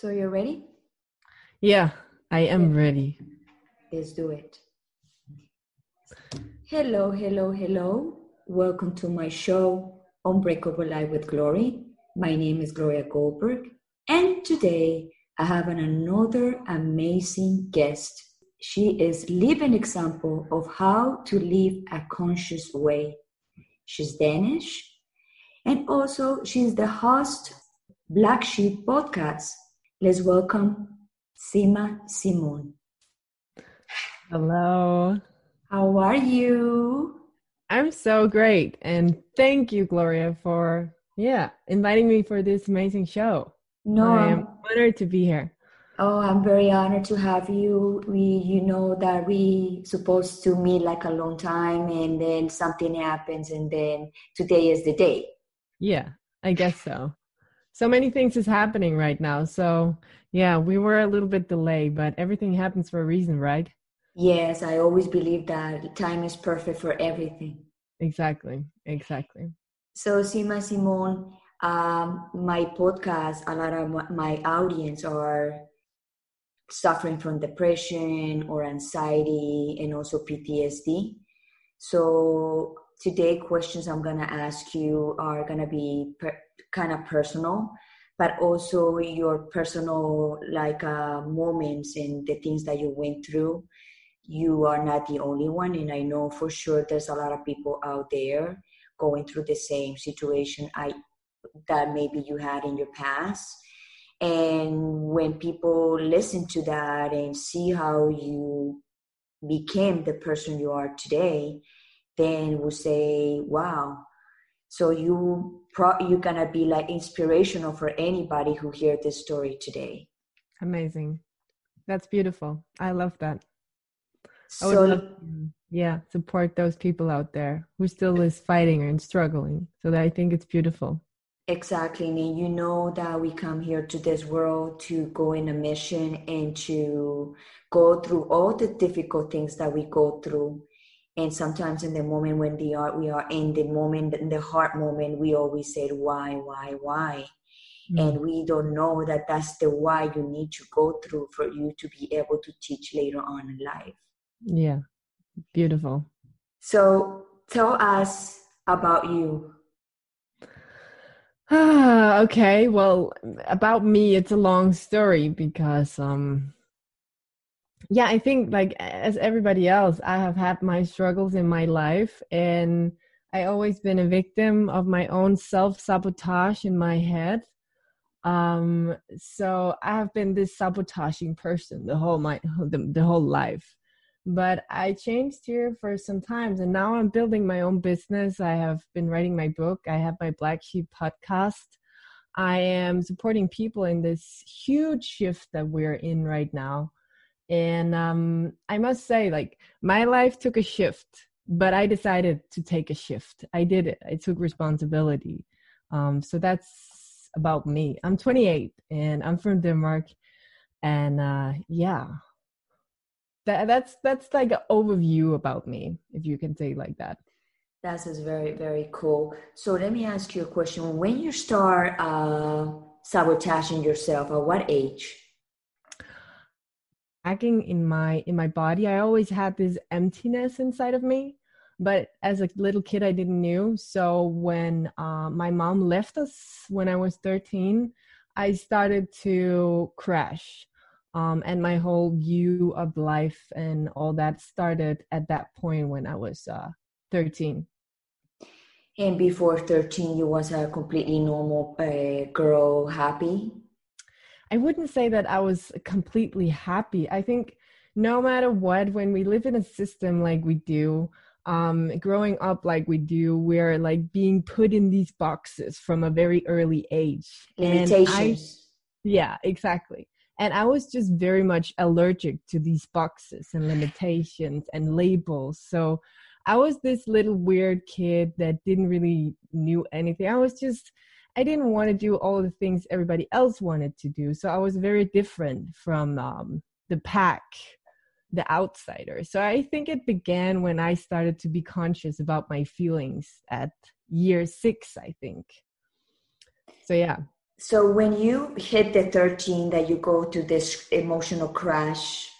So you're ready? Yeah, I am ready. Let's do it. Hello, hello, hello. Welcome to my show, Unbreakable Life with Glory. My name is Gloria Goldberg, and today I have an another amazing guest. She is living example of how to live a conscious way. She's Danish, and also she's the host Black Sheep podcast Let's welcome Sima Simon. Hello. How are you? I'm so great. And thank you, Gloria, for yeah, inviting me for this amazing show. No, I am honored to be here. Oh, I'm very honored to have you. We you know that we supposed to meet like a long time and then something happens and then today is the day. Yeah, I guess so so many things is happening right now. So yeah, we were a little bit delayed, but everything happens for a reason, right? Yes, I always believe that time is perfect for everything. Exactly, exactly. So Sima Simon, um, my podcast, a lot of my audience are suffering from depression or anxiety and also PTSD. So today questions I'm gonna ask you are gonna be per- kind of personal but also your personal like uh, moments and the things that you went through you are not the only one and i know for sure there's a lot of people out there going through the same situation i that maybe you had in your past and when people listen to that and see how you became the person you are today then will say wow so you pro- you're gonna be like inspirational for anybody who hear this story today. Amazing. That's beautiful. I love that. I so love, yeah, support those people out there who still is fighting and struggling. So that I think it's beautiful. Exactly. And you know that we come here to this world to go in a mission and to go through all the difficult things that we go through. And sometimes in the moment when we are we are in the moment in the heart moment we always say why why why? Mm-hmm. and we don't know that that's the why you need to go through for you to be able to teach later on in life. Yeah. Beautiful. So tell us about you okay. Well about me it's a long story because um yeah i think like as everybody else i have had my struggles in my life and i always been a victim of my own self-sabotage in my head. Um so i have been this sabotaging person the whole my the, the whole life but i changed here for some times and now i'm building my own business. I have been writing my book. I have my black sheep podcast. I am supporting people in this huge shift that we're in right now. And um, i must say like my life took a shift but i decided to take a shift. I did it. I took responsibility. Um, so that's about me. I'm 28 and i'm from denmark. And uh, yeah that, that's that's like an overview about me if you can say like that. That is very very cool. So let me ask you a question. When you start uh, sabotaging yourself at what age? Lacking in my in my body i always had this emptiness inside of me but as a little kid i didn't knew. So when uh, my mom left us when i was 13 i started to crash um, and my whole view of life and all that started at that point when i was uh, 13 and before 13 you was a completely normal uh, girl happy I wouldn't say that I was completely happy. I think no matter what, when we live in a system like we do, um, growing up like we do, we're like being put in these boxes from a very early age. Limitations. yeah, exactly. And I was just very much allergic to these boxes and limitations and labels. So I was this little weird kid that didn't really knew anything. I was just I didn't want to do all the things everybody else wanted to do. So I was very different from um, the pack. the outsider. So I think it began when I started to be conscious about my feelings at year six, I think. So, yeah. So, when you hit the 13, that you go to this emotional crash,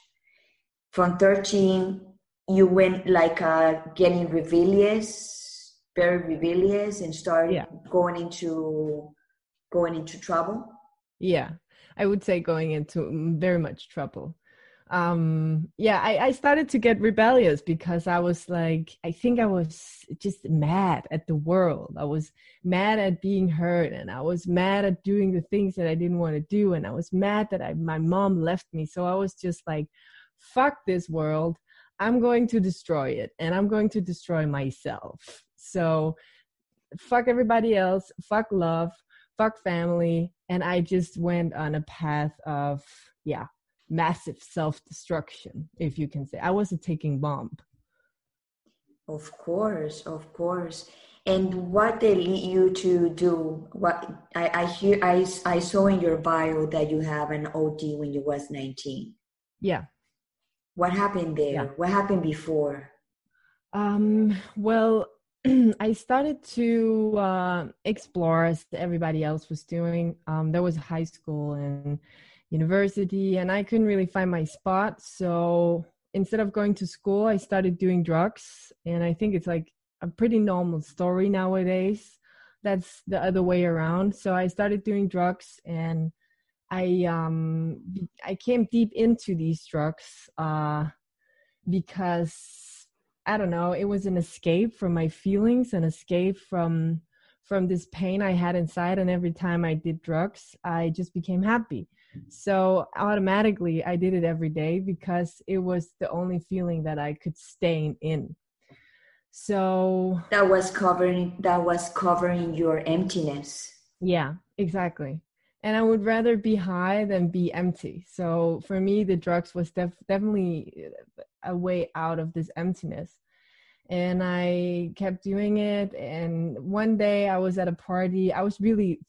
from 13, you went like uh, getting rebellious, very rebellious, and started yeah. going into going into trouble. Yeah, I would say going into very much trouble um yeah I, I started to get rebellious because i was like i think i was just mad at the world. I was mad at being hurt and i was mad at doing the things that i didn't want to do and i was mad that I, my mom left me. So i was just like fuck this world. I'm going to destroy it and i'm going to destroy myself. So fuck everybody else fuck love fuck family and i just went on a path of yeah massive self-destruction if you can say. I was a taking bomb. Of course of course. And what they lead you to do what i, I hear I, I saw in your bio that you have an od when you was 19 yeah. What happened there? Yeah. what happened before? Um well I started to uh, explore as everybody else was doing. Um, there was high school and university and I couldn't really find my spot. So instead of going to school, I started doing drugs. And I think it's like a pretty normal story nowadays. That's the other way around. So I started doing drugs and I um I came deep into these drugs uh because I don't know, it was an escape from my feelings, an escape from from this pain I had inside and every time I did drugs, I just became happy. So automatically, I did it every day because it was the only feeling that I could stay in. So that was covering that was covering your emptiness. Yeah, exactly. And I would rather be high than be empty. So for me, the drugs was def- definitely a way out of this emptiness. And I kept doing it. And one day I was at a party. I was really,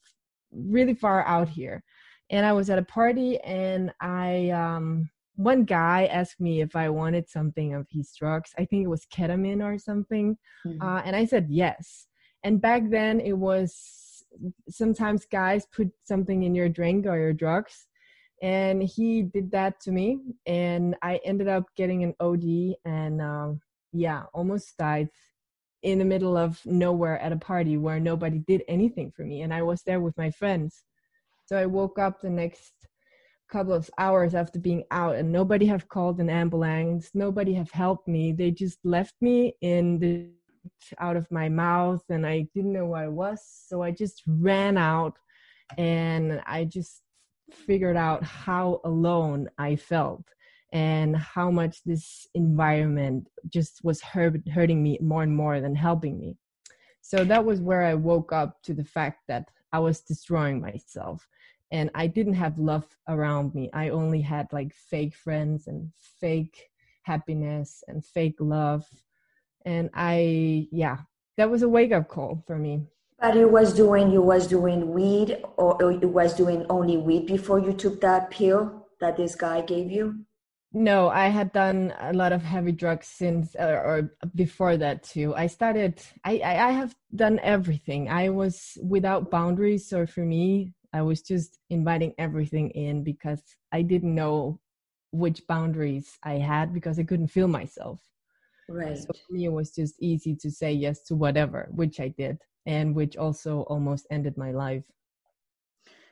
really far out here and I was at a party and I um one guy asked me if I wanted something of his drugs. I think it was ketamine or something. Mm-hmm. Uh, and I said yes. And back then it was sometimes guys put something in your drink or your drugs. And he did that to me. And I ended up getting an OD and um, yeah, almost died in the middle of nowhere at a party where nobody did anything for me. And I was there with my friends. So I woke up the next couple of hours after being out and nobody have called an ambulance nobody have helped me. They just left me in the out of my mouth and i didn't know where i was. So i just ran out and i just figured out how alone i felt and how much this environment just was hurt, hurting me more and more than helping me. So that was where i woke up to the fact that i was destroying myself and I didn't have love around me. I only had like fake friends and fake happiness and fake love. And I, yeah, that was a wake up call for me. But you was doing, you was doing weed or you was doing only weed before you took that pill that this guy gave you? No, I had done a lot of heavy drugs since or, or before that too. I started. I, I I have done everything. I was without boundaries. So for me, I was just inviting everything in because I didn't know which boundaries I had because I couldn't feel myself. Right. So for me, it was just easy to say yes to whatever, which I did, and which also almost ended my life.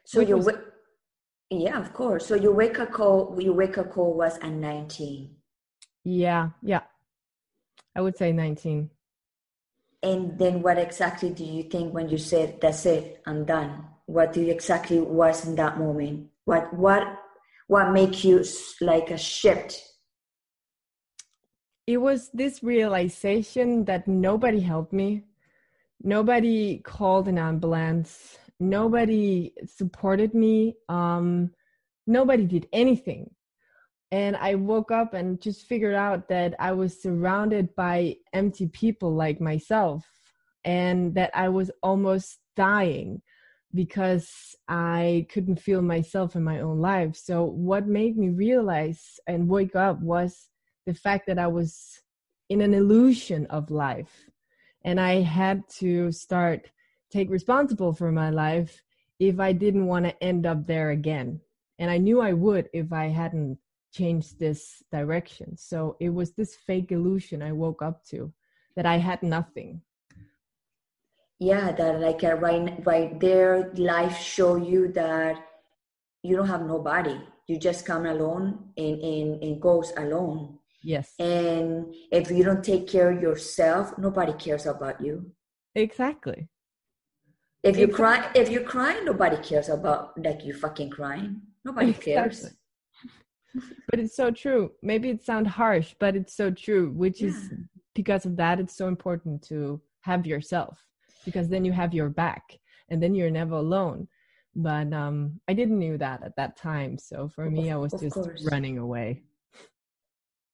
So you, was, yeah, of course. So your wake up call, your wake up call was at nineteen. Yeah, yeah, I would say nineteen. And then, what exactly do you think when you said, "That's it, I'm d"? What you exactly was in that moment? What what what make you like a shift? It was this realization that nobody helped me. Nobody called an ambulance. Nobody supported me. Um nobody did anything. And i woke up and just figured out that i was surrounded by empty people like myself and that i was almost dying because I couldn't feel myself in my own life. So, what made me realize and wake up was the fact that I was in an illusion of life and I had to start take responsible for my life if I didn't want to end up there again. And I knew I would if I hadn't changed this direction. So it was this fake illusion I woke up to that I had nothing. Yeah, that like uh, right right there, life show you that you don't have nobody. You just come alone and and, and goes alone. Yes. And if you don't take care of yourself, nobody cares about you. Exactly. If you cry, if you cry, nobody cares about like you fucking crying. Nobody cares. Exactly. but it's so true. Maybe it sounds harsh, but it's so true. Which yeah. is because of that, it's so important to have yourself because then you have your back, and then you're never alone. But um, I didn't knew that at that time. So for me, I was just course. running away.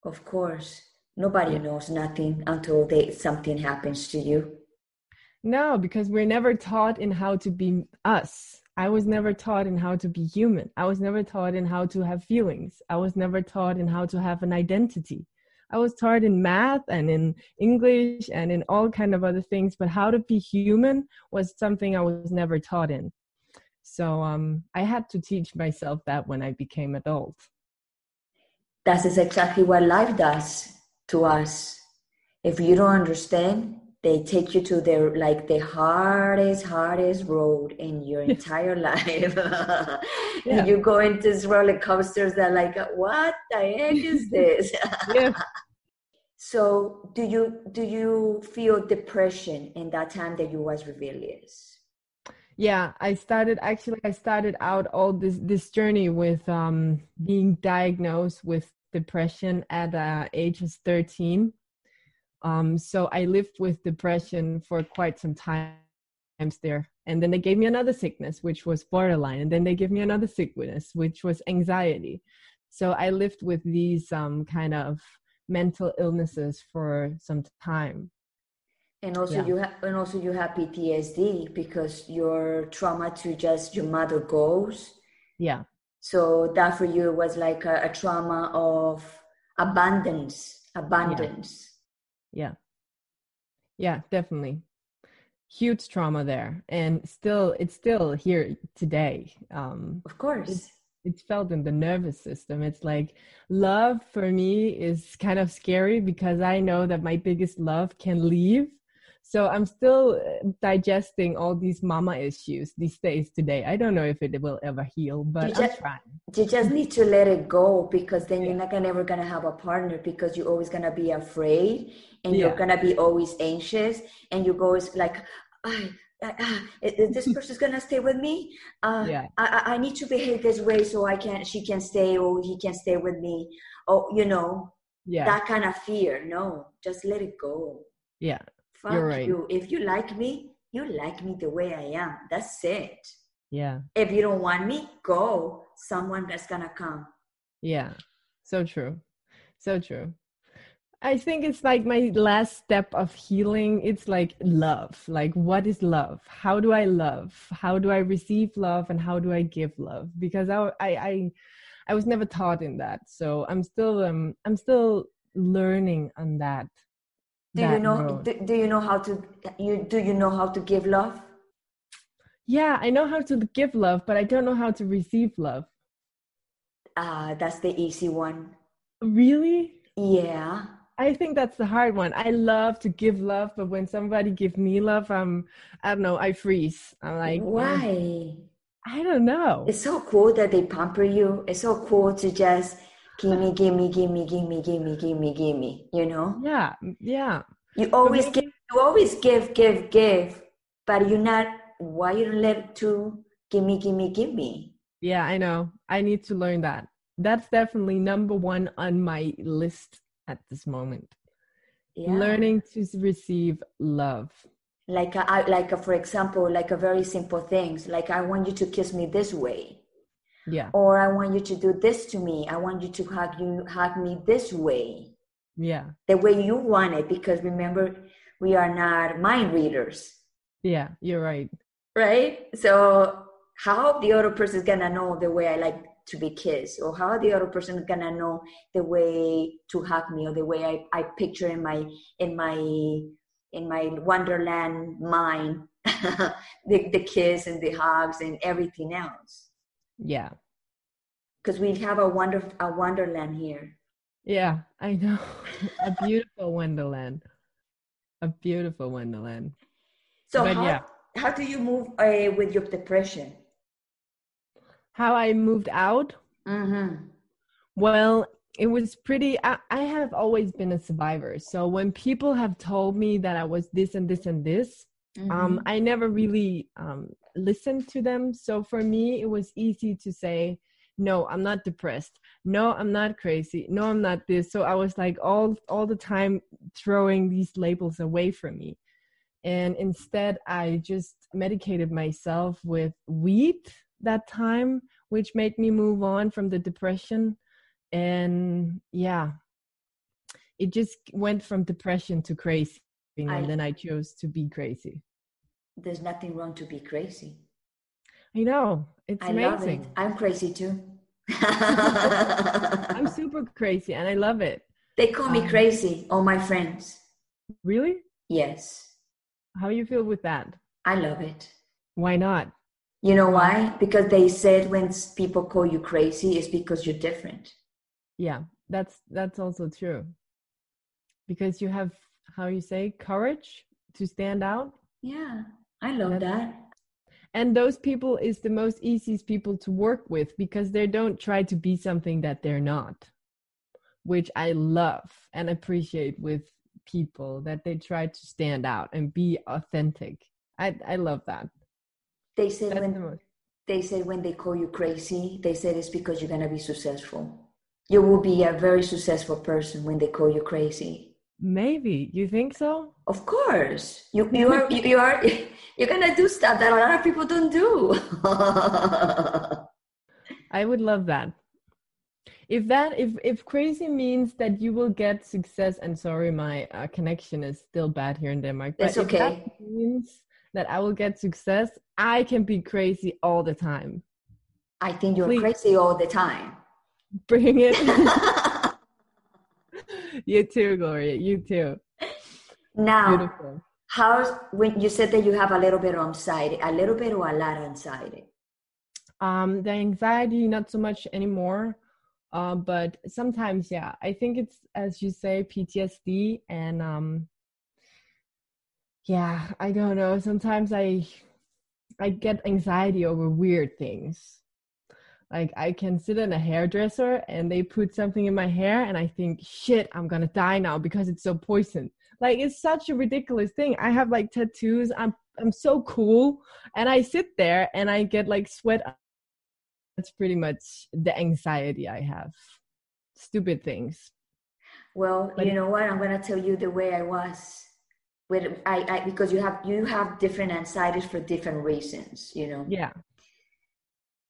Of course. Nobody yeah. knows nothing until they, something happens to you. No, because we're never taught in how to be us. I was never taught in how to be human. I was never taught in how to have feelings. I was never taught in how to have an identity. I was taught in math and in English and in all kind of other things, but how to be human was something I was never taught in. So um, I had to teach myself that when I became adult that is exactly what life does to us. If you don't understand, they take you to their like the hardest, hardest road in your entire life. yeah. You go into these roller coasters that like, what the heck is this? yeah. So do you do you feel depression in that time that you was rebellious? yeah i started actually i started out all this this journey with um being diagnosed with depression at uh, age of 13 um so i lived with depression for quite some time there. And then they gave me another sickness which was borderline. And then they gave me another sickness which was anxiety. So i lived with these um kind of mental illnesses for some time. And also yeah. you have and also you have ptsd because your trauma to just your mother goes. Yeah. So that for you was like a, a trauma of abundance abundance yeah. yeah definitely huge trauma there and still it's still here today um of course it's felt in the nervous system. It's like love for me is kind of scary because I know that my biggest love can leave so i'm still uh, digesting all these mama issues these days today i don't know if it will ever heal but you just, trying. you just need to let it go because then yeah. you're not gonna ever gonna have a partner because you're always gonna be afraid and yeah. you're gonna be always anxious and you go like I, uh, this person's gonna stay with me. Uh, yeah. I, I need to behave this way so I can, she can stay or he can stay with me. Oh, you know, yeah. that kind of fear. No, just let it go. Yeah, Fuck right. you. If you like me, you like me the way I am. That's it. Yeah. If you don't want me, go. Someone that's gonna come. Yeah. So true. So true. I think it's like my last step of healing. It's like love. Like, what is love? How do I love? How do I receive love? And how do I give love? Because I, I, I, I was never taught in that. So I'm still, um, I'm still learning on that do you know do, do, you know how to you do you know how to give love? Yeah i know how to give love but i don't know how to receive love. Ah uh, that's the easy one. Really? Yeah. I think that's the hard one. I love to give love but when somebody gives me love i'm i don't know i freeze. I'm like why? I don't know. It's so cool that they pamper you. It's so cool to just gimme, gimme, gimme, gimme, gimme, gimme, gimme, you know? Yeah, yeah. You always give, you always give, give, give, but you're not, why you don't let to gimme, gimme, gimme? Yeah, I know. I need to learn that. That's definitely number one on my list at this moment. Yeah. Learning to receive love. Like, a, like a, for example, like a very simple things. Like, I want you to kiss me this way yeah. Or i want you to do this to me. I want you to hug you hug me this way. Yeah. The way you want it because remember we are not mind readers. Yeah you're right. Right? So how the other person is gonna know the way i like to be kissed or how the other person is gonna know the way to hug me or the way i, I picture in my in my in my wonderland mind the, the kiss and the hugs and everything else yeah because we have a wonder a wonderland here yeah i know a beautiful wonderland a beautiful wonderland so But how, yeah. how do you move uh, with your depression how i moved out mm-hmm. Well, it was pretty. I, I have always been a survivor. So when people have told me that I was this and this and this, Mm-hmm. um, I never really um, listened to them. So for me, it was easy to say, no, I'm not depressed. No, I'm not crazy. No, I'm not this. So I was like all all the time throwing these labels away from me. And instead, I just medicated myself with weed that time, which made me move on from the depression and yeah it just went from depression to crazy and then i chose to be crazy. There's nothing wrong to be crazy. I know. It's i love it. i'm crazy too. I'm super crazy and i love it. They call me um, crazy all my friends. Really? Yes. How you feel with that? I love it. Why not? You know why? Because they said when people call you crazy it's because you're different. Yeah that's that's also true. Because you have how you say courage to stand out. Yeah i love That's- that. And those people is the most easiest people to work with because they don't try to be something that they're not which i love and appreciate with people that they try to stand out and be authentic. I i love that. They say that's when the they said when they call you crazy they said it's because you're going to be successful. You will be a very successful person when they call you crazy maybe. You think so? Of course. You, you are you, you are you're going to do stuff that a lot of people don't do. I would love that. If that if if crazy means that you will get success and sorry my uh, connection is still bad here in denmark That's if that okay. means that i will get success i can be crazy all the time. I think you're Please. crazy all the time. Bring it you too gloria. You too. Now beautiful. how's when you said that you have a little bit of anxiety a little bit or a lot of anxiety? Um the anxiety not so much anymore. Uh, but sometimes yeah i think it's as you say ptsd and um yeah i don't know. Sometimes i i get anxiety over weird things like i can sit in a hairdresser and they put something in my hair and i think shit i'm gonna die now because it's so poison. Like it's such a ridiculous thing. I have like tattoos. I'm i'm so cool. And i sit there and i get like sweat. That's pretty much the anxiety I have. Stupid things. well But you know what? I'm going to tell you the way i was with I, I because you have you have different anxieties for different reasons you know? Yeah.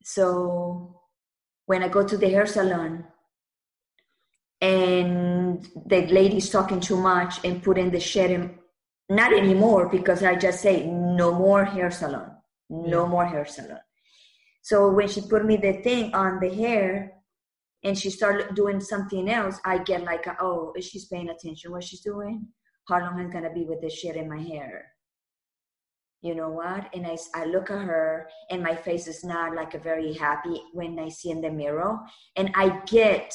So when I go to the hair salon and the lady's talking too much and putting the shit in, not anymore because I just say no more hair salon, no more hair salon. So when she put me the thing on the hair and she started doing something else, I get like, oh, is she's paying attention what she's doing? How long is gonna be with this shit in my hair? You know what? And I, I look at her and my face is not like a very happy when i see in the mirror. And i get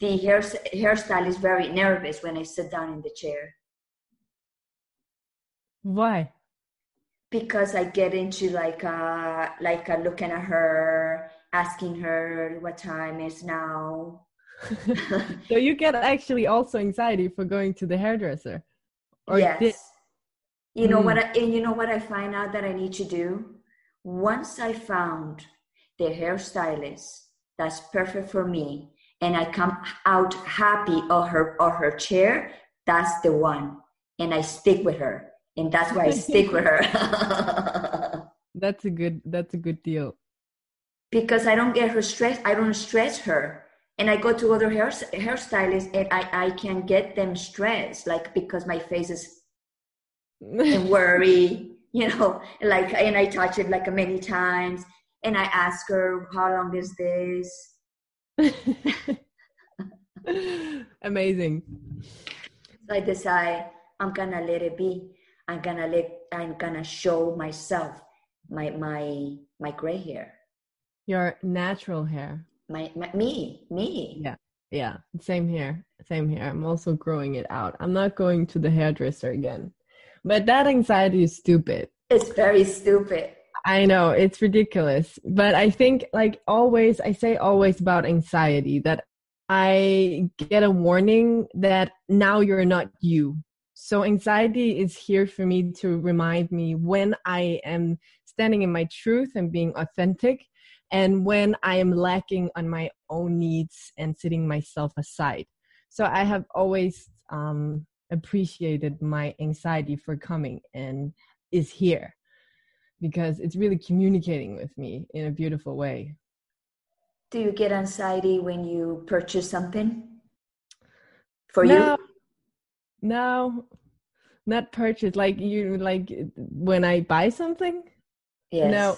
the hair hairstyle is very nervous when i sit down in the chair. Why? because i get into like uh like a looking at her asking her what time is now. So you get actually also anxiety for going to the hairdresser. Or yes. did- you know Mm. what I, and you know what i find out that i need to do? Once i found the hairstylist that's perfect for me and i come out happy of her or her chair that's the one. And i stick with her. And that's why i stick with her. That's a good that's a good deal. because i don't get her stress i don't stress her. And i go to other hair hairstylists and i i can get them stressed like because my face is and worry, you know, like, and I touch it like many times. and I ask her, "How long is this?" Amazing. So I decide I'm gonna let it be. I'm gonna let. I'm gonna show myself my my my gray hair. Your natural hair. My, my me me. Yeah. Yeah. Same here. Same here. I'm also growing it out. I'm not going to the hairdresser again. But that anxiety is stupid. It's very stupid. I know it's ridiculous, but I think like always I say always about anxiety that I get a warning that now you're not you. So anxiety is here for me to remind me when I am standing in my truth and being authentic and when I am lacking on my own needs and setting myself aside. So I have always um, appreciated my anxiety for coming and is here because it's really communicating with me in a beautiful way. Do you get anxiety when you purchase something for no, you? No, not purchase. Like you, like when I buy something. Yes. No.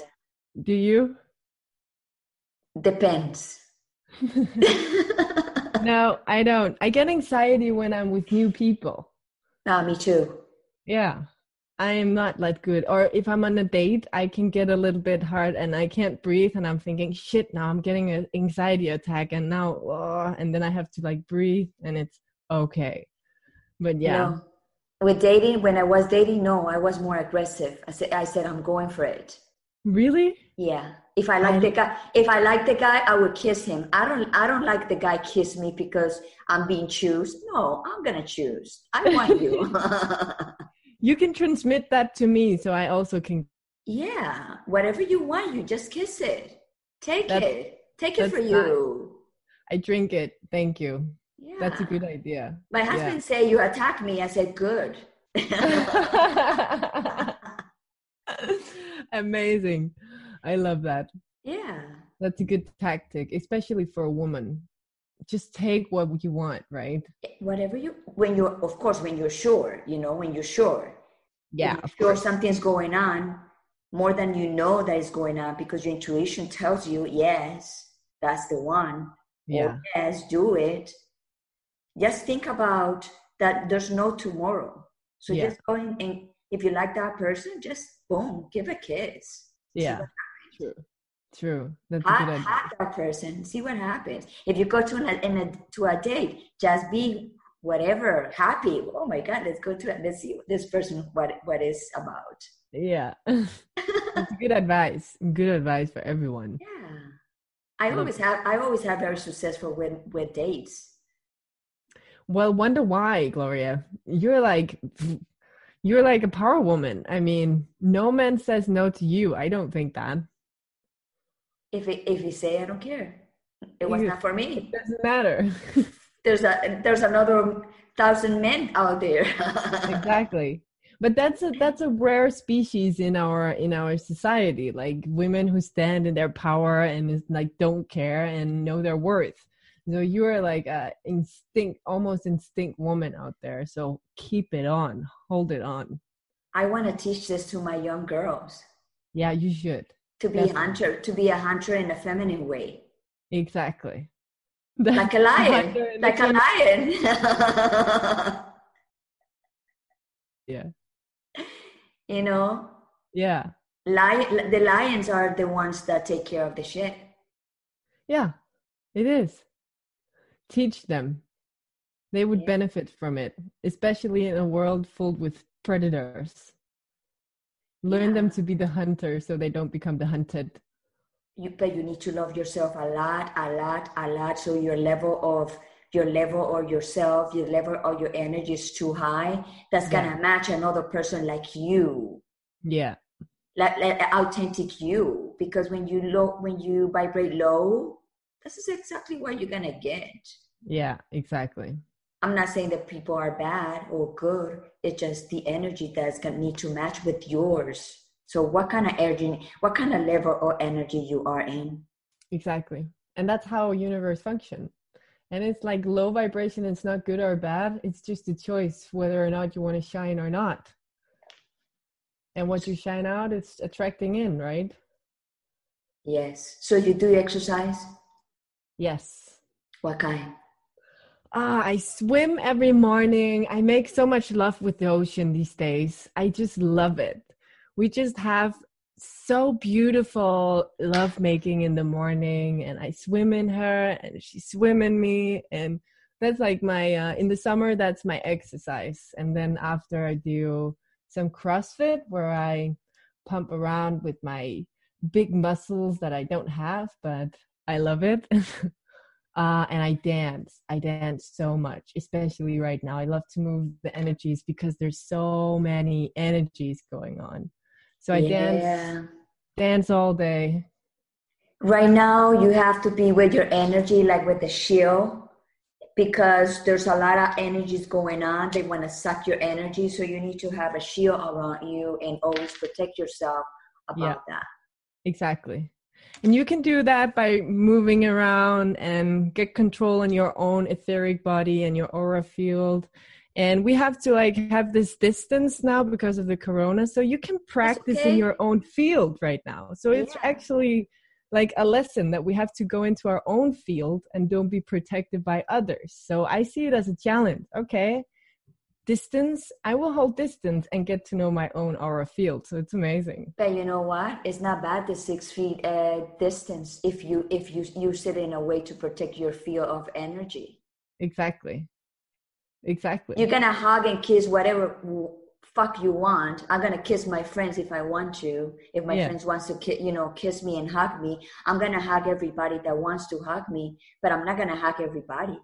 Do you? Depends. no, I don't. I get anxiety when I'm with new people. Ah, me too. Yeah. I am not that good. Or if I'm on a date, I can get a little bit hard and I can't breathe and I'm thinking, shit, now I'm getting an anxiety attack and now, oh, and then I have to like breathe and it's okay. But yeah. No. With dating, when I was dating, no, I was more aggressive. I said, I said, I'm going for it. Really? Yeah. If I like I, the guy, if I like the guy, I would kiss him. I don't, I don't like the guy kiss me because I'm being choose. No, I'm gonna choose. I want you. you can transmit that to me so i also can yeah whatever you want you just kiss it take that's, it take it for you i drink it thank you yeah. that's a good idea my husband yeah. said you attack me i said good amazing i love that. Yeah. That's a good tactic especially for a woman. Just take what you want right? Eh, whatever you when you're of course when you're sure you know when you're sure. Yeah if you're sure something's going on more than you know that is going on because your intuition tells you yes that's the one. Yeah. or, yes do it. Just think about that there's no tomorrow. So yeah. just go and if you like that person just boom give a kiss. Yeah true True. That's a good idea. that person. See what happens. If you go to an, in a, to a date, just be whatever happy. Oh my God, let's go to let's see this person what what is about. Yeah, good advice. Good advice for everyone. Yeah, I always have I always have very successful with with dates. Well, wonder why, Gloria? You're like you're like a power woman. I mean, no man says no to you. I don't think that if it, if you say I don't care, it was not for me. It doesn't matter. there's a there's another thousand men out there. exactly. But that's a that's a rare species in our in our society, like women who stand in their power and is like don't care and know their worth. So you're like a instinct, almost instinct woman out there. So keep it on, hold it on. I want to teach this to my young girls. Yeah, you should to be a hunter to be a hunter in a feminine way. Exactly. Like a lion. Like a lion. Yeah. You know? Yeah. Lion the lions are the ones that take care of the shit. Yeah it is. Teach them. They would yeah. benefit from it especially in a world filled with predators learn yeah. them to be the hunter so they don't become the hunted. You but you need to love yourself a lot a lot a lot. So your level of your level or yourself your level or your energy is too high. That's gonna match another person like you. Yeah. Like, like authentic you. Because when you low when you vibrate low this is exactly what you're gonna get. Yeah exactly I'm not saying that people are bad or good. It's just the energy that's gonna need to match with yours. So what kind of energy, what kind of level or energy you are in? Exactly. And that's how universe function. And it's like low vibration, it's not good or bad. It's just a choice whether or not you want to shine or not. And what you shine out it's attracting in, right? Yes. So you do exercise? Yes. What kind? Ah, I swim every morning. I make so much love with the ocean these days. I just love it. We just have so beautiful love making in the morning and I swim in her and she swim in me and that's like my uh, in the summer that's my exercise and then after I do some CrossFit where I pump around with my big muscles that I don't have but I love it. uh, and I dance. I dance so much, especially right now. I love to move the energies because there's so many energies going on. So I yeah. dance dance all day. Right now you have to be with your energy like with the shield because there's a lot of energies going on. They want to suck your energy. So you need to have a shield around you and always protect yourself about yeah, that. Exactly. And you can do that by moving around and get control in your own etheric body and your aura field. And we have to like have this distance now because of the corona. So you can practice okay. in your own field right now. So it's yeah. actually like a lesson that we have to go into our own field and don't be protected by others. So i see it as a challenge. Okay distance i will hold distance and get to know my own aura field so it's amazing but you know what it's not bad the six feet uh, distance if you if you use it in a way to protect your field of energy exactly Exactly. You're gonna hug and kiss whatever fuck you want. I'm gonna kiss my friends if I want to. If my yeah. friends wants to, ki- you know, kiss me and hug me, I'm gonna hug everybody that wants to hug me. But I'm not gonna hug everybody.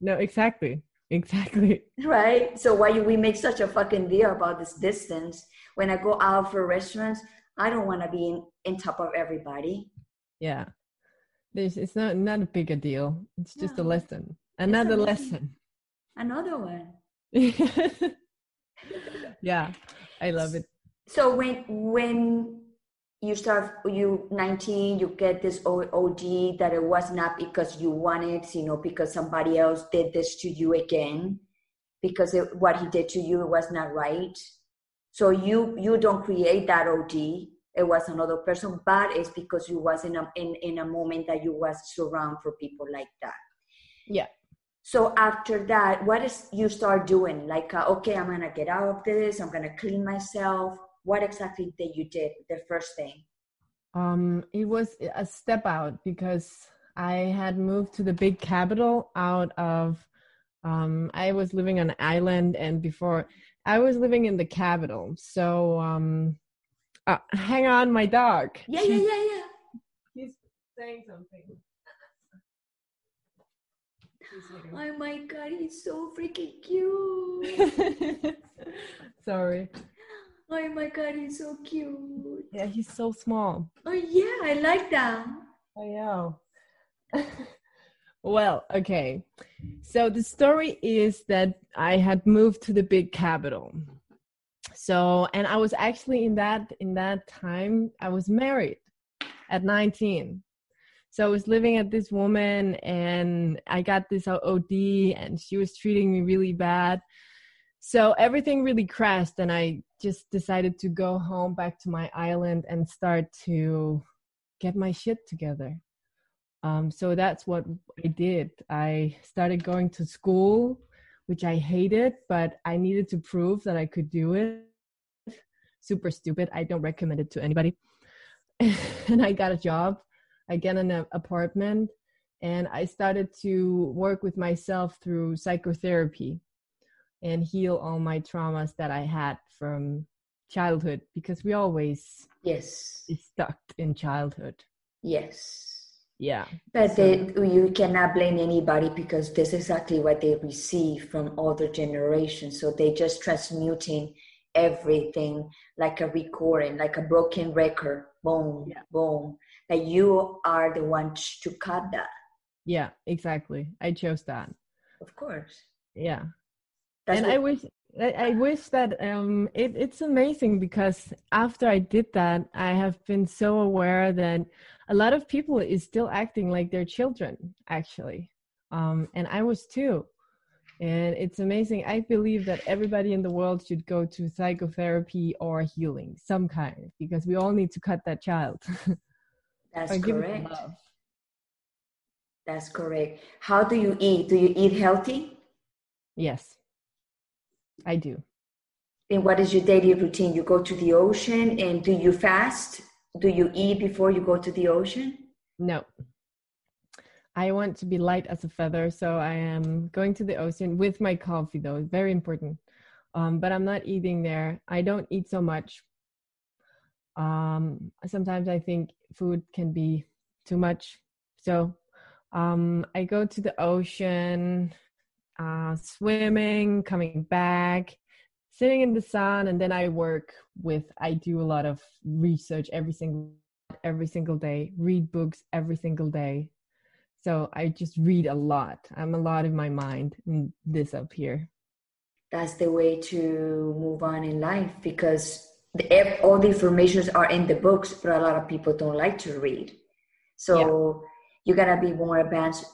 No, exactly, exactly. Right. So why do we make such a fucking deal about this distance? When I go out for restaurants, I don't want to be in, in top of everybody. Yeah. There's, it's not not a big a deal. It's just no. a lesson. Another a lesson. lesson another one. yeah, I love it. So when when you start you 19 you get this od that it was not because you wanted you know because somebody else did this to you again. Because it, what he did to you was not right. So you you don't create that od it was another person but it's because you was in a in, in a moment that you was surround for people like that. Yeah. So after that what is you start doing? Like uh, okay i'm gonna get out of this. I'm gonna clean myself what exactly did you did the first thing? Um it was a step out because i had moved to the big capital out of um i was living on an island and before i was living in the capital. So um uh, hang on my dog. Yeah yeah yeah yeah. He's saying something. Oh my god, he's so freaking cute. Sorry. Oh my god, he's so cute. Yeah, he's so small. Oh yeah, I like that. I know. well, okay. So the story is that I had moved to the big capital. So, and I was actually in that in that time I was married at 19 so I was living at this woman and I got this OD and she was treating me really bad. So everything really crashed and I just decided to go home back to my island and start to get my shit together. Um, so that's what I did. I started going to school, which I hated, but I needed to prove that I could do it. Super stupid. I don't recommend it to anybody. and I got a job I get an apartment and I started to work with myself through psychotherapy and heal all my traumas that I had from childhood because we always yes stuck in childhood. Yes. Yeah. But so. they, you cannot blame anybody because this is exactly what they receive from other generations. So they just transmuting everything like a recording, like a broken record. Boom, yeah. boom that you are the one to cut that yeah exactly i chose that of course yeah That's and what- i wish I, wish that um, it, it's amazing because after I did that, I have been so aware that a lot of people is still acting like their children, actually, um, and I was too. And it's amazing. I believe that everybody in the world should go to psychotherapy or healing, some kind, because we all need to cut that child. That's correct. That's correct. How do you eat? Do you eat healthy? Yes, I do. And what is your daily routine? You go to the ocean and do you fast? Do you eat before you go to the ocean? No. I want to be light as a feather, so I am going to the ocean with my coffee, though. It's very important. Um, but I'm not eating there. I don't eat so much. Um, sometimes I think food can be too much. So um, I go to the ocean, uh, swimming, coming back, sitting in the sun, and then I work with. I do a lot of research every single every single day. Read books every single day. So I just read a lot. I'm a lot in my mind in this up here. That's the way to move on in life because the, all the informations are in the books, but a lot of people don't like to read. So yeah. you gotta be more advanced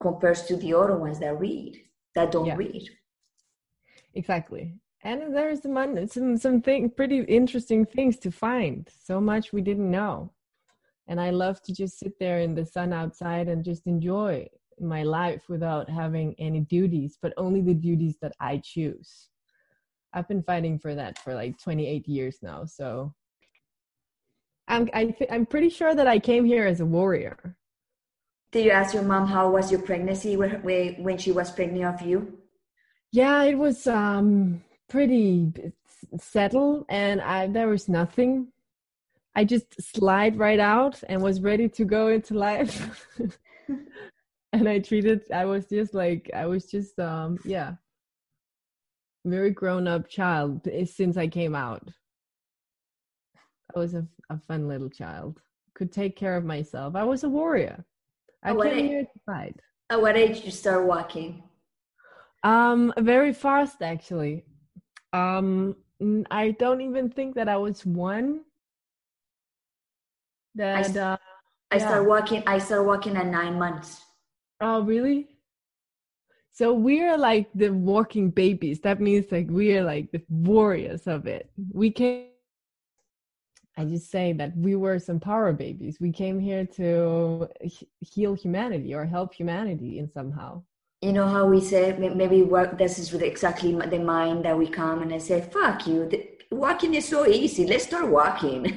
compared to the other ones that read that don't yeah. read. Exactly. And there's some some some thing, pretty interesting things to find. So much we didn't know and i love to just sit there in the sun outside and just enjoy my life without having any duties but only the duties that i choose i've been fighting for that for like 28 years now so i'm I th- i'm pretty sure that i came here as a warrior did you ask your mom how was your pregnancy when, when she was pregnant of you yeah it was um pretty settled and i there was nothing I just slide right out and was ready to go into life. and I treated I was just like I was just um yeah very grown up child eh, since I came out. I was a, a fun little child. Could take care of myself. I was a warrior. I came age, here to fight. At what age did you start walking? Um, very fast actually. Um, I don't even think that I was one that I, uh, I yeah. started walking. I started walking at nine months. Oh, really? So we're like the walking babies. That means like we are like the warriors of it. We came. I just say that we were some power babies. We came here to heal humanity or help humanity in somehow. You know how we say maybe work. This is exactly the mind that we come and I say, "Fuck you." The, walking is so easy. Let's start walking.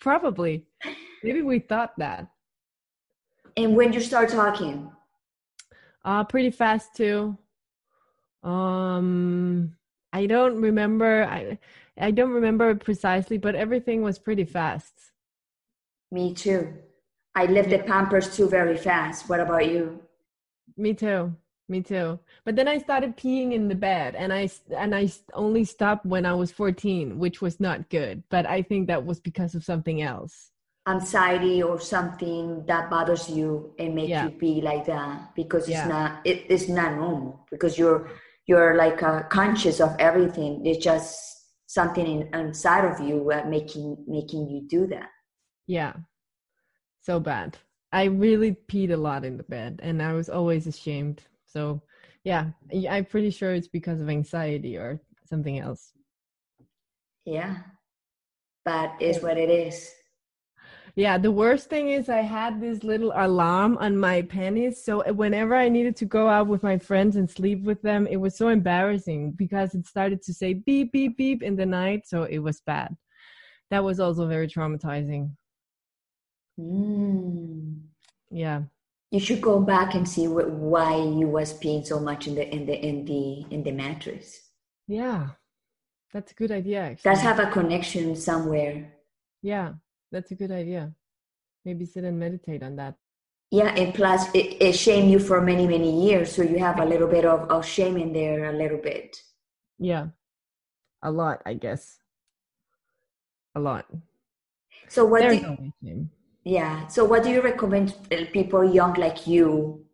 Probably. Maybe we thought that. And when you start talking? Uh pretty fast too. Um I don't remember I I don't remember precisely, but everything was pretty fast. Me too. I left the pampers too very fast. What about you? Me too me too but then i started peeing in the bed and i and i only stopped when i was 14 which was not good but i think that was because of something else anxiety or something that bothers you and make yeah. you be like that because it's not it, it's not normal because you're you're like uh, conscious of everything it's just something in, inside of you uh, making making you do that. Yeah. So bad. I really peed a lot in the bed and i was always ashamed. So yeah, I'm pretty sure it's because of anxiety or something else. Yeah, but it's what it is. Yeah, the worst thing is I had this little alarm on my panties. So whenever I needed to go out with my friends and sleep with them, it was so embarrassing because it started to say beep, beep, beep in the night. So it was bad. That was also very traumatizing. Mm. Yeah you should go back and see what, why you was peeing so much in the in the in the in the mattress yeah that's a good idea actually. that's have a connection somewhere yeah that's a good idea maybe sit and meditate on that yeah and plus it, it shamed you for many many years so you have a little bit of, of shame in there a little bit yeah a lot i guess a lot so what There's do, yeah. So, what do you recommend people young like you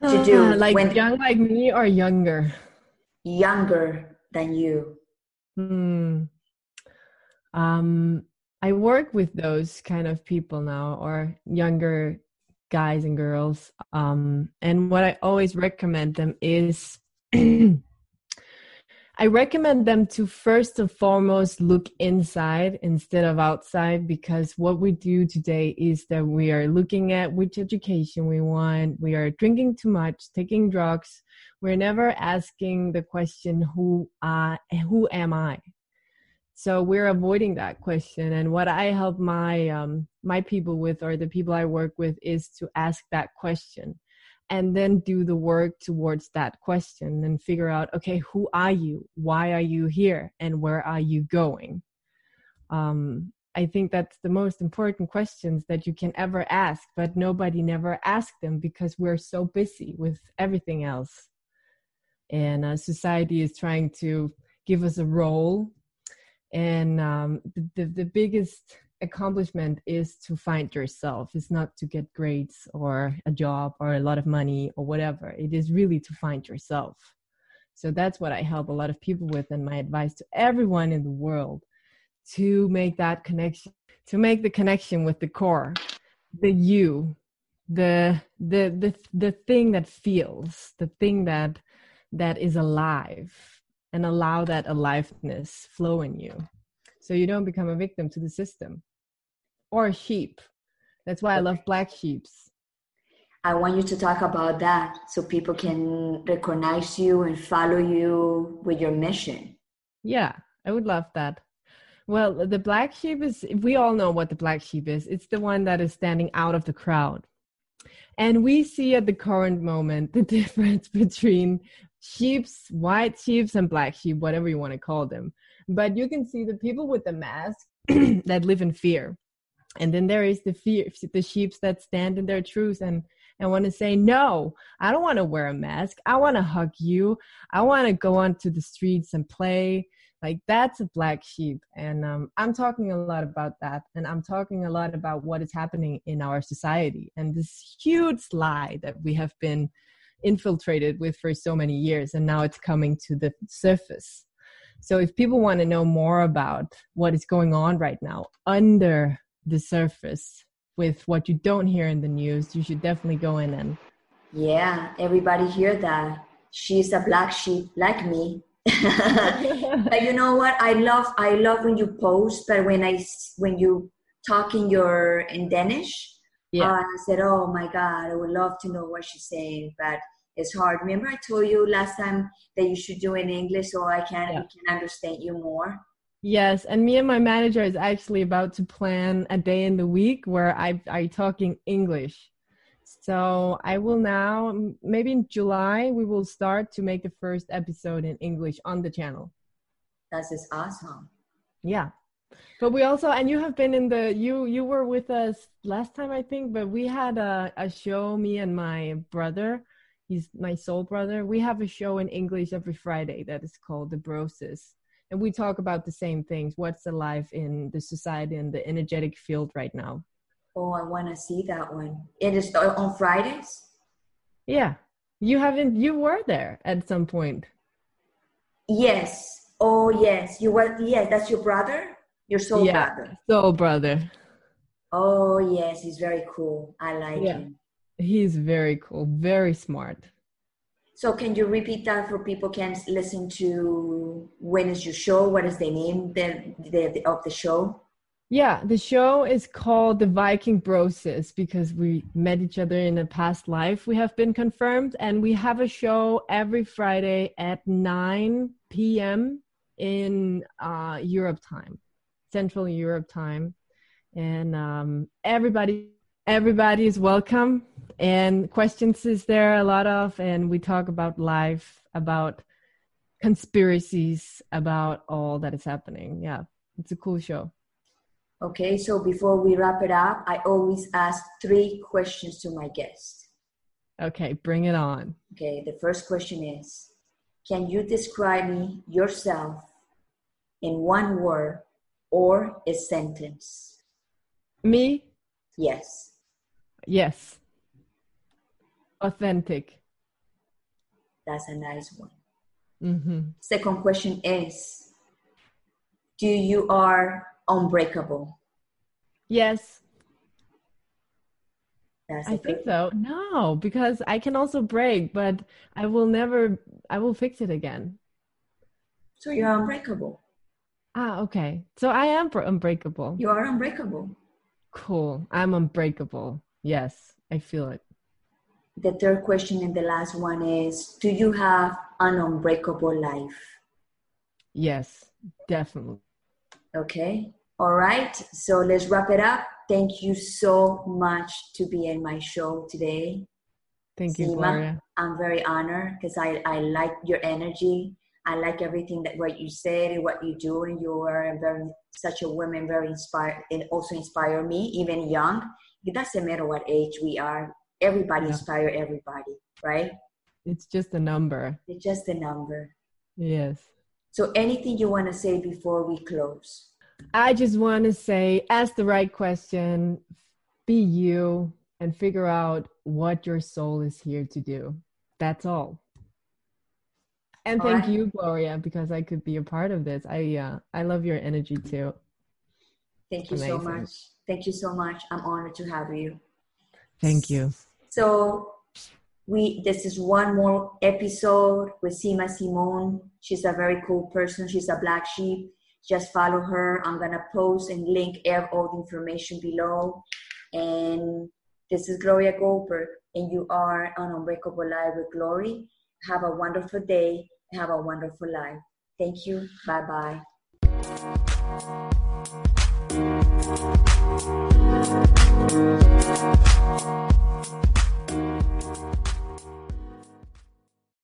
to do? Uh, like when young like me or younger? Younger than you. Hmm. Um, I work with those kind of people now, or younger guys and girls. Um, and what I always recommend them is I recommend them to first and foremost look inside instead of outside because what we do today is that we are looking at which education we want, we are drinking too much, taking drugs. We're never asking the question who uh who am I? So we're avoiding that question. And what I help my um my people with or the people I work with is to ask that question and then do the work towards that question and figure out okay who are you? Why are you here? And where are you going? Um, i think that's the most important questions that you can ever ask but nobody never asks them because we're so busy with everything else. And uh, society is trying to give us a role and um, the, the, the biggest accomplishment is to find yourself. It's not to get grades or a job or a lot of money or whatever. It is really to find yourself. So that's what i help a lot of people with and my advice to everyone in the world to make that connection to make the connection with the core the you the the the, the thing that feels the thing that that is alive and allow that aliveness flow in you so you don't become a victim to the system or a sheep. That's why I love black sheeps. I want you to talk about that so people can recognize you and follow you with your mission. Yeah, I would love that. Well, the black sheep is, we all know what the black sheep is. It's the one that is standing out of the crowd. And we see at the current moment the difference between sheeps, white sheeps, and black sheep, whatever you want to call them. But you can see the people with the mask that live in fear. And then there is the fear the sheep that stand in their truth and and want to say no i don't want to wear a mask. I want to hug you. I want to go onto the streets and play. Like that's a black sheep. And um, i'm talking a lot about that. And i'm talking a lot about what is happening in our society. And this huge lie that we have been infiltrated with for so many years and now it's coming to the surface so if people want to know more about what is going on right now under the surface with what you don't hear in the news, you should definitely go in and. Yeah, everybody hear that. She's a black sheep like me. but you know what? I love I love when you post, but when I when you talk in your in Danish, yeah. Uh, I said, "Oh my God, I would love to know what she's saying," but it's hard. Remember, I told you last time that you should do it in English so I can yeah. can understand you more. Yes, and me and my manager is actually about to plan a day in the week where I I talking English. So I will now maybe in July we will start to make the first episode in English on the channel. That is awesome. Yeah. But we also and you have been in the you you were with us last time I think, but we had a, a show, me and my brother. He's my soul brother. We have a show in English every Friday that is called The Brosis and we talk about the same things. What's alive in the society and the energetic field right now? Oh i want to see that one. It is on fridays? Yeah. You haven't you were there at some point. Yes. Oh yes. You were yes that's your brother your soul yeah, brother soul brother oh yes he's very cool i like yeah. him he's very cool very smart so can you repeat that for people can listen to when is your show? What is the name the, the, of the show? Yeah, the show is called the Viking Brosis because we met each other in a past life. We have been confirmed, and we have a show every Friday at 9 p.m. in uh, Europe time, Central Europe time, and um, everybody everybody is welcome. And questions is there a lot of and we talk about life about conspiracies about all that is happening. Yeah it's a cool show. Okay so before we wrap it up i always ask three questions to my guest okay bring it on. Okay the first question is can you describe me yourself in one word or a sentence me yes Yes. Authentic. That's a nice one. Mm-hmm. Second question is Do you are unbreakable? Yes. That's I think so. No, because I can also break, but I will never, I will fix it again. So you're unbreakable. Ah, okay. So I am unbreakable. You are unbreakable. Cool. I'm unbreakable. Yes, I feel it. The third question and the last one is Do you have an unbreakable life? Yes, definitely. Okay. All right. So let's wrap it up. Thank you so much to be in my show today. Thank you, Sima. Gloria. I'm very honored because I, I like your energy. I like everything that what you said and what you do, and you are very such a woman, very inspired, and also inspire me, even young. It doesn't matter what age we are. Everybody yeah. inspire everybody, right? It's just a number. It's just a number. Yes. So, anything you want to say before we close? I just want to say, ask the right question, be you, and figure out what your soul is here to do. That's all. And thank right. you, Gloria, because I could be a part of this. I uh, I love your energy too. Thank you Amazing. so much. Thank you so much. I'm honored to have you. Thank you. So we this is one more episode with Sima Simone. She's a very cool person. She's a black sheep. Just follow her. I'm gonna post and link all the information below. And this is Gloria Goldberg, and you are on Unbreakable Live with Glory. Have a wonderful day. Have a wonderful life. Thank you. Bye bye.